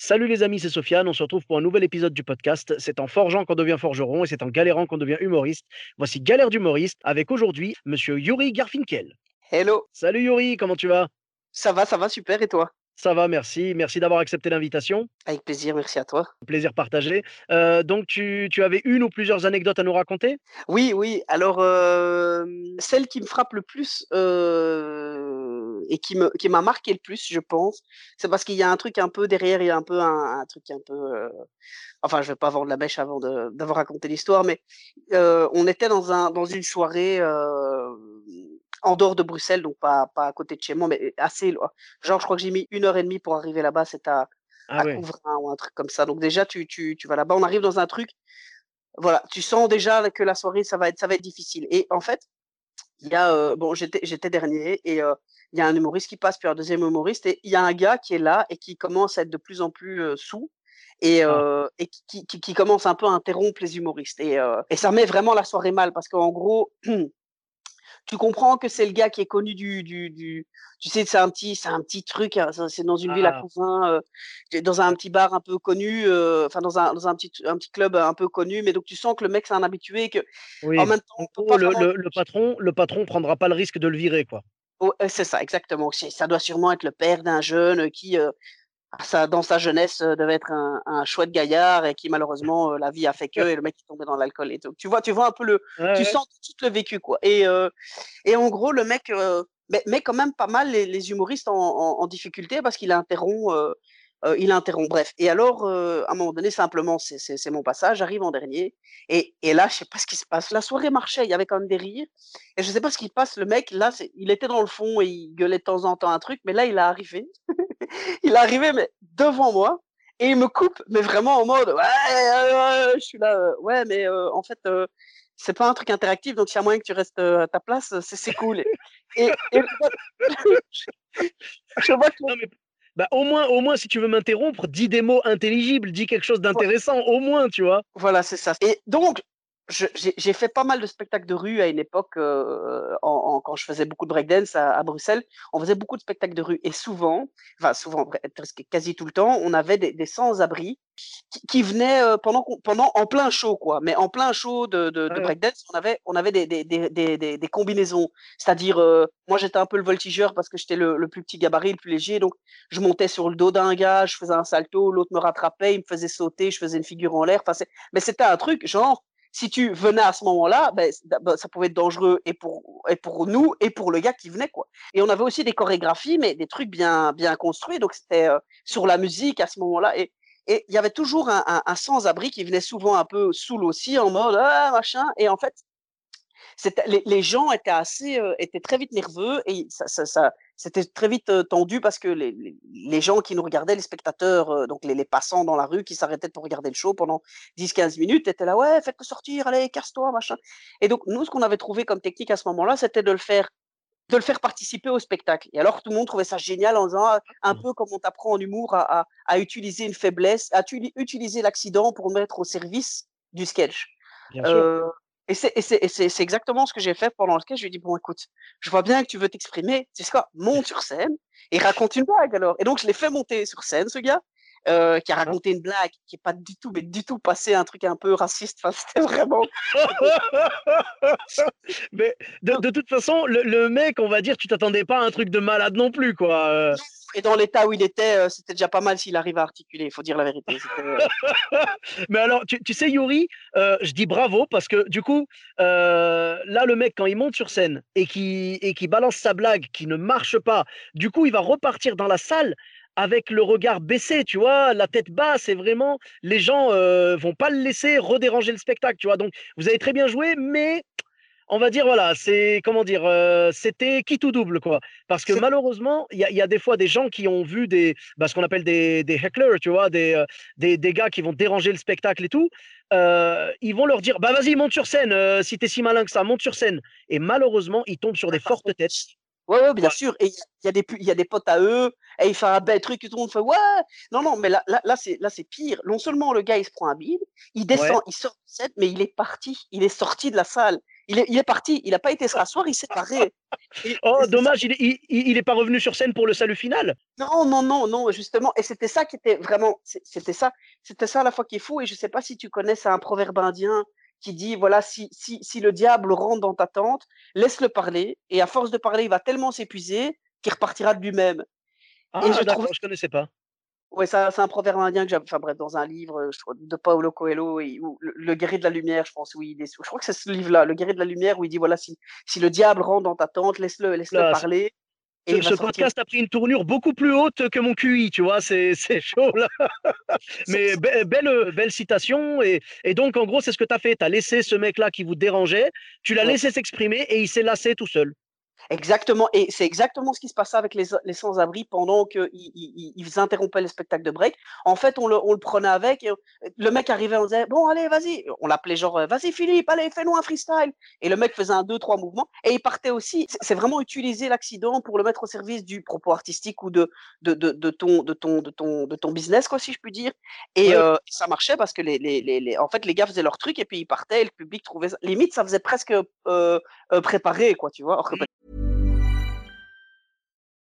Salut les amis, c'est Sofiane. On se retrouve pour un nouvel épisode du podcast. C'est en forgeant qu'on devient forgeron et c'est en galérant qu'on devient humoriste. Voici Galère d'humoriste avec aujourd'hui monsieur Yuri Garfinkel. Hello, Salut Yuri, comment tu vas? Ça va, ça va, super, et toi? Ça va, merci. Merci d'avoir accepté l'invitation. Avec plaisir, merci à toi. Plaisir partagé. Euh, donc tu, tu avais une ou plusieurs anecdotes à nous raconter? Oui, oui, alors euh, celle qui me frappe le plus euh, et qui me qui m'a marqué le plus, je pense, c'est parce qu'il y a un truc un peu derrière, il y a un peu un, un truc un peu... euh, Enfin, je vais pas vendre la mèche avant de- d'avoir raconté l'histoire, mais euh, on était dans, un, dans une soirée euh, en dehors de Bruxelles, donc pas, pas à côté de chez moi, mais assez loin. Genre, je crois que j'ai mis une heure et demie pour arriver là-bas, c'est à, Ah à ouais. Ou un truc comme ça. Donc déjà, tu, tu, tu vas là-bas, on arrive dans un truc, voilà, tu sens déjà que la soirée, ça va être, ça va être difficile. Et en fait, il y a, euh, bon, j'étais, j'étais dernier et euh, il y a un humoriste qui passe, puis un deuxième humoriste, et il y a un gars qui est là et qui commence à être de plus en plus euh, sous. Et, Ah. euh, et qui, qui, qui commence un peu à interrompre les humoristes. Et, euh, et ça met vraiment la soirée mal parce qu'en gros, tu comprends que c'est le gars qui est connu du, du, du tu sais, c'est un petit, c'est un petit truc, hein, c'est dans une ville à Ah. Couvain, euh, dans un petit bar un peu connu, euh, enfin dans un, dans un petit, un petit club un peu connu, mais donc tu sens que le mec c'est un habitué et que Oui. en même temps, En on peut gros, pas le, patron, le patron prendra pas le risque de le virer, quoi. Oh, c'est ça, exactement. Ça doit sûrement être le père d'un jeune qui, euh, sa- dans sa jeunesse, euh, devait être un, un chouette gaillard et qui, malheureusement, euh, la vie a fait que, et le mec est tombé dans l'alcool et tout. Tu vois, tu vois un peu le, Ouais, tu ouais. sens tout de suite le vécu, quoi. Et, euh, et en gros, le mec euh, met, met quand même pas mal les, les humoristes en, en- en difficulté parce qu'il interrompt, il interrompt. Bref. Et alors, à un moment donné, simplement, c'est mon passage, j'arrive en dernier. Et, et là, je sais pas ce qui se passe. La soirée marchait, il y avait quand même des rires. Et je sais pas ce qui passe. Le mec, là, il était dans le fond et il gueulait de temps en temps un truc. Mais là, il est arrivé. il est arrivé, mais devant moi. Et il me coupe, mais vraiment en mode, ouais, je suis là, euh, ouais, mais euh, en fait, euh, c'est pas un truc interactif, donc s'il y a moyen que tu restes à ta place, c'est c'est cool. Et, et je vois que Non, mais bah, au moins, au moins, si tu veux m'interrompre, dis des mots intelligibles, dis quelque chose d'intéressant, au moins, tu vois. Voilà, c'est ça. Et donc, j'ai fait pas mal de spectacles de rue à une époque, euh, en, en- quand je faisais beaucoup de breakdance à, à Bruxelles. On faisait beaucoup de spectacles de rue. Et souvent, enfin souvent, presque quasi tout le temps, on avait des, des sans-abri qui, qui venaient euh, pendant, pendant en plein show, quoi. Mais en plein show de, de, de Ouais. breakdance, on avait, on avait des, des, des, des, des- des combinaisons. C'est-à-dire, euh, moi j'étais un peu le voltigeur parce que j'étais le, le plus petit gabarit, le plus léger. Donc, je montais sur le dos d'un gars, je faisais un salto, l'autre me rattrapait, il me faisait sauter, je faisais une figure en l'air. Enfin, mais c'était un truc, genre, si tu venais à ce moment-là, ben, ben, ça pouvait être dangereux et pour, et pour nous et pour le gars qui venait, quoi. Et on avait aussi des chorégraphies, mais des trucs bien, bien construits. Donc, c'était euh, sur la musique à ce moment-là. Et et il y avait toujours un, un- sans-abri qui venait souvent un peu saoul aussi, en mode, ah, machin. Et en fait, les, les gens étaient assez, euh, étaient très vite nerveux et ça, ça, ça- c'était très vite euh, tendu parce que les, les, les gens qui nous regardaient, les spectateurs, euh, donc les, les passants dans la rue qui s'arrêtaient pour regarder le show pendant 10-15 minutes, étaient là, ouais, faites-le sortir, allez, casse-toi, machin. Et donc, nous, ce qu'on avait trouvé comme technique à ce moment-là, c'était de le faire de le faire participer au spectacle. Et alors, tout le monde trouvait ça génial en disant, ah, un peu comme on t'apprend en humour à, à, à utiliser une faiblesse, à utiliser l'accident pour mettre au service du sketch. Bien sûr. Euh, et c'est c'est- c'est- c'est exactement ce que j'ai fait pendant le sketch. Je lui ai dit, bon, écoute, je vois bien que tu veux t'exprimer. Sais quoi, monte sur scène et raconte une blague alors. Et donc, je l'ai fait monter sur scène, ce gars, euh, qui a raconté une blague qui est pas du tout, mais du tout passé un truc un peu raciste. Enfin, c'était vraiment. Mais de, de toute façon, le, le mec, on va dire, tu t'attendais pas à un truc de malade non plus, quoi. euh. Et dans l'état où il était, euh, c'était déjà pas mal s'il arrivait à articuler, il faut dire la vérité. Mais alors, tu, tu sais, Yuri, euh, je dis bravo parce que du coup, euh, là, le mec, quand il monte sur scène et qui et qui balance sa blague qui ne marche pas, du coup, il va repartir dans la salle avec le regard baissé, tu vois, la tête basse et vraiment, les gens euh, vont pas le laisser redéranger le spectacle, tu vois. Donc, vous avez très bien joué, mais on va dire, voilà, c'est, comment dire, euh, c'était qui tout double, quoi. Parce que malheureusement, il y, a des fois des gens qui ont vu des, bah, ce qu'on appelle des, des hecklers, tu vois, des, euh, des, des, gars qui vont déranger le spectacle et tout. Euh, ils vont leur dire, bah vas-y, monte sur scène, si t'es si malin que ça, monte sur scène. Et malheureusement, ils tombent sur des fortes têtes. Ouais, ouais, bien sûr. Et il y, a des, y a des potes à eux, et il fait un bel truc, et tout le monde fait, ouais. Non, non, mais là, là, là c'est, là, c'est pire. Non seulement le gars, il se prend un bide, il descend, il sort de scène, mais il est parti. Il est sorti de la salle. Il est, il est parti. Il n'a pas été se rasseoir, il s'est barré. oh, dommage, il, il, il, est pas revenu sur scène pour le salut final. Non, non, non, non, justement. Et c'était ça qui était vraiment, c'était ça, c'était ça à la fois qui est fou. Et je sais pas si tu connais, c'est un proverbe indien qui dit voilà, si, si, si le diable rentre dans ta tente, laisse-le parler. Et à force de parler, il va tellement s'épuiser qu'il repartira de lui-même. Ah, et je ne je connaissais pas. Oui, c'est un proverbe indien que j'avais, enfin bref, dans un livre je de Paolo Coelho, et, le, guerrier de la lumière, je pense, oui, je crois que c'est ce livre-là, le guerrier de la lumière, où il dit voilà, si, si le diable rentre dans ta tente, laisse-le laisse -le parler. Et ce, podcast a pris une tournure beaucoup plus haute que mon QI, tu vois, c'est chaud là. Mais belle, belle citation. Et, et donc, en gros, c'est ce que tu as fait. Tu as laissé ce mec-là qui vous dérangeait, tu l'as laissé s'exprimer et il s'est lassé tout seul. Exactement, et c'est exactement ce qui se passait avec les, les sans-abri pendant qu'ils ils, ils interrompaient les spectacles de break. En fait, on le, on le prenait avec, et le mec arrivait, on disait Bon, allez, vas-y. On l'appelait genre Vas-y, Philippe, allez, fais-nous un freestyle. Et le mec faisait un, deux, trois mouvements, et il partait aussi. C'est vraiment utiliser l'accident pour le mettre au service du propos artistique ou de, de, de, de, ton, de, ton, de, ton, de ton business, quoi, si je puis dire. Et euh, ça marchait parce que les, les, les, en fait, les gars faisaient leur truc, et puis ils partaient, et le public trouvait ça. Limite, ça faisait presque euh, euh, préparé, quoi, tu vois.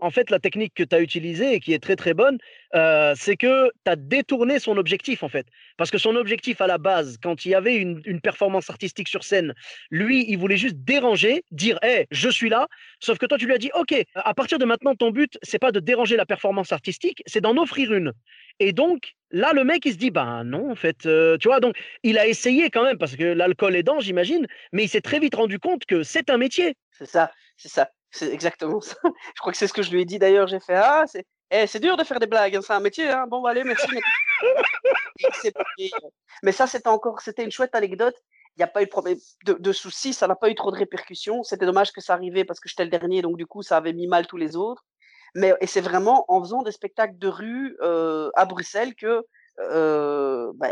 En fait, la technique que tu as utilisée et qui est très très bonne, euh, c'est que tu as détourné son objectif en fait. Parce que son objectif à la base, quand il y avait une, une performance artistique sur scène, lui, il voulait juste déranger, dire Hé, je suis là. Sauf que toi, tu lui as dit Ok, à partir de maintenant, ton but, c'est pas de déranger la performance artistique, c'est d'en offrir une. Et donc, là, le mec, il se dit Ben non, en fait, euh, tu vois, donc il a essayé quand même, parce que l'alcool est dans, j'imagine, mais il s'est très vite rendu compte que c'est un métier. C'est ça, c'est ça. C'est exactement ça. Je crois que c'est ce que je lui ai dit d'ailleurs. J'ai fait Ah, c'est eh, c'est dur de faire des blagues, hein, c'est un métier. Hein. Bon, bah, allez, merci. mais ça, c'était encore, c'était une chouette anecdote. Il n'y a pas eu de problème de, de soucis, ça n'a pas eu trop de répercussions. C'était dommage que ça arrivait parce que j'étais le dernier, donc du coup, ça avait mis mal tous les autres. Mais et c'est vraiment en faisant des spectacles de rue euh, à Bruxelles que euh, bah,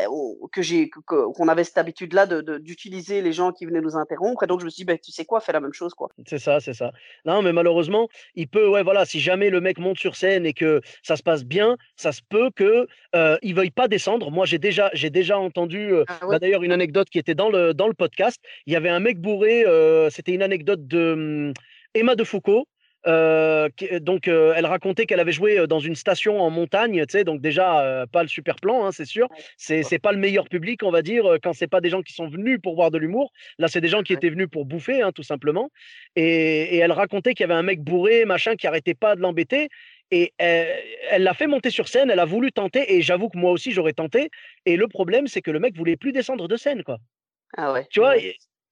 que j'ai qu'on avait cette habitude là d'utiliser les gens qui venaient nous interrompre. Et donc je me suis dit bah, tu sais quoi fais la même chose quoi. C'est ça c'est ça. Non mais malheureusement il peut ouais voilà si jamais le mec monte sur scène et que ça se passe bien ça se peut que euh, il veuille pas descendre. Moi j'ai déjà j'ai déjà entendu euh, ah bah, d'ailleurs une anecdote qui était dans le dans le podcast. Il y avait un mec bourré euh, c'était une anecdote de hum, Emma de Foucault euh, donc, euh, elle racontait qu'elle avait joué euh, dans une station en montagne, tu sais, donc déjà pas le super plan, hein, c'est sûr. C'est c'est pas le meilleur public, on va dire, quand c'est pas des gens qui sont venus pour voir de l'humour. Là, c'est des gens qui étaient venus pour bouffer, hein, tout simplement. Et, et elle racontait qu'il y avait un mec bourré, machin, qui arrêtait pas de l'embêter. Et elle l'a fait monter sur scène, elle a voulu tenter, et j'avoue que moi aussi j'aurais tenté. Et le problème, c'est que le mec voulait plus descendre de scène, quoi. Ah ouais. Tu vois,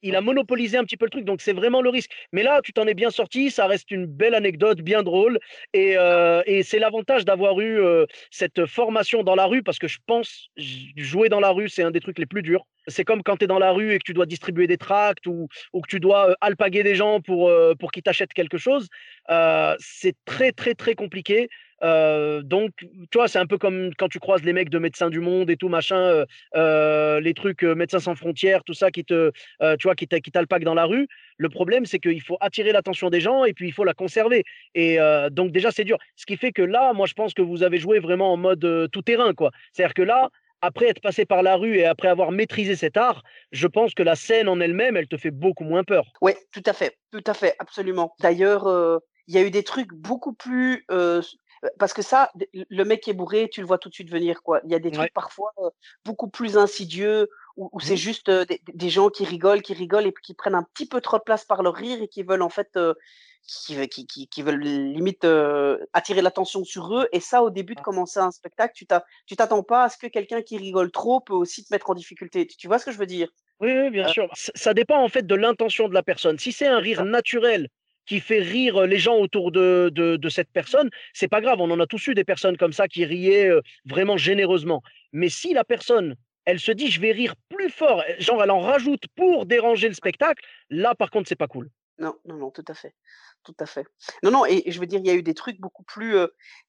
il a monopolisé un petit peu le truc, donc c'est vraiment le risque. Mais là, tu t'en es bien sorti, ça reste une belle anecdote, bien drôle, et, euh, c'est l'avantage d'avoir eu euh, cette formation dans la rue, parce que je pense, jouer dans la rue, c'est un des trucs les plus durs. C'est comme quand tu es dans la rue et que tu dois distribuer des tracts ou, que tu dois euh, alpaguer des gens pour, pour qu'ils t'achètent quelque chose. c'est très, très, très compliqué. Euh, donc, tu vois, c'est un peu comme quand tu croises les mecs de Médecins du Monde et tout, machin, euh, euh, les trucs Médecins sans frontières, tout ça qui te, tu vois, qui t'alpaquent dans la rue. Le problème, c'est qu'il faut attirer l'attention des gens et puis il faut la conserver. Et donc, déjà, c'est dur. Ce qui fait que là, moi, je pense que vous avez joué vraiment en mode tout terrain, quoi. C'est-à-dire que là, après être passé par la rue et après avoir maîtrisé cet art, je pense que la scène en elle-même, elle te fait beaucoup moins peur. Oui, tout à fait, tout à fait, absolument. D'ailleurs, il y a eu des trucs beaucoup plus parce que ça, le mec qui est bourré, tu le vois tout de suite venir, quoi. Il y a des trucs parfois beaucoup plus insidieux ou, c'est mmh. juste des, gens qui rigolent, qui rigolent et qui prennent un petit peu trop de place par leur rire et qui veulent en fait, qui, qui, qui, veulent limite attirer l'attention sur eux. Et ça, au début de commencer un spectacle, tu t'attends pas à ce que quelqu'un qui rigole trop peut aussi te mettre en difficulté. Tu, vois ce que je veux dire? Oui, bien sûr. Ça dépend en fait de l'intention de la personne. Si c'est un rire naturel qui fait rire les gens autour de, de, cette personne, c'est pas grave. On en a tous eu des personnes comme ça qui riaient vraiment généreusement. Mais si la personne, elle se dit je vais rire plus fort, genre elle en rajoute pour déranger le spectacle, là par contre c'est pas cool. Non, non, non, tout à fait. Tout à fait. Non, non, et, je veux dire, il y a eu des trucs beaucoup plus.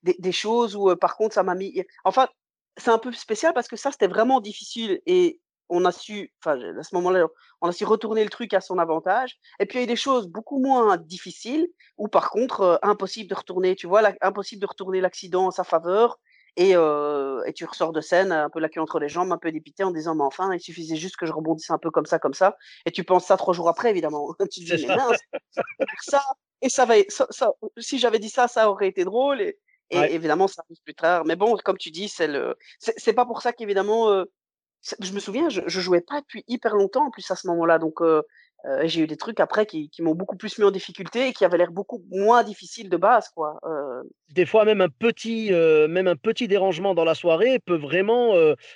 des, des, choses où, par contre, ça m'a mis. Enfin, c'est un peu spécial parce que ça, c'était vraiment difficile. Et on a su, enfin, à ce moment-là, on a su retourner le truc à son avantage. Et puis, il y a eu des choses beaucoup moins difficiles où, par contre, euh, impossible de retourner, tu vois, impossible de retourner l'accident en sa faveur. Et, euh, et, tu ressors de scène un peu la queue entre les jambes, un peu dépité en disant, mais enfin, il suffisait juste que je rebondisse un peu comme ça, comme ça. Et tu penses ça trois jours après, évidemment. tu te dis, mais mince, ça, et ça va, ça, si j'avais dit ça, ça aurait été drôle. Et, évidemment, ça arrive plus tard. Mais bon, comme tu dis, c'est le, c'est pas pour ça qu'évidemment, euh, je me souviens, je, jouais pas depuis hyper longtemps en plus à ce moment-là, donc j'ai eu des trucs après qui, qui m'ont beaucoup plus mis en difficulté et qui avaient l'air beaucoup moins difficiles de base, quoi. Euh. Des fois, même un petit, euh, même un petit dérangement dans la soirée peut vraiment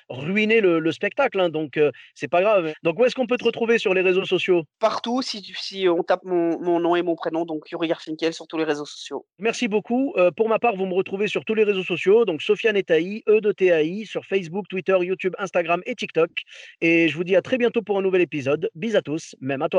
ruiner le, spectacle. Hein, donc, c'est pas grave. Donc, où est-ce qu'on peut te retrouver sur les réseaux sociaux? Partout, si, si on tape mon, mon, nom et mon prénom, donc Yuri Garfinkel sur tous les réseaux sociaux. Merci beaucoup. pour ma part, vous me retrouvez sur tous les réseaux sociaux, donc Sofiane Etaï, E de TAI, sur Facebook, Twitter, YouTube, Instagram et TikTok. Et je vous dis à très bientôt pour un nouvel épisode. Bis à tous, même à toi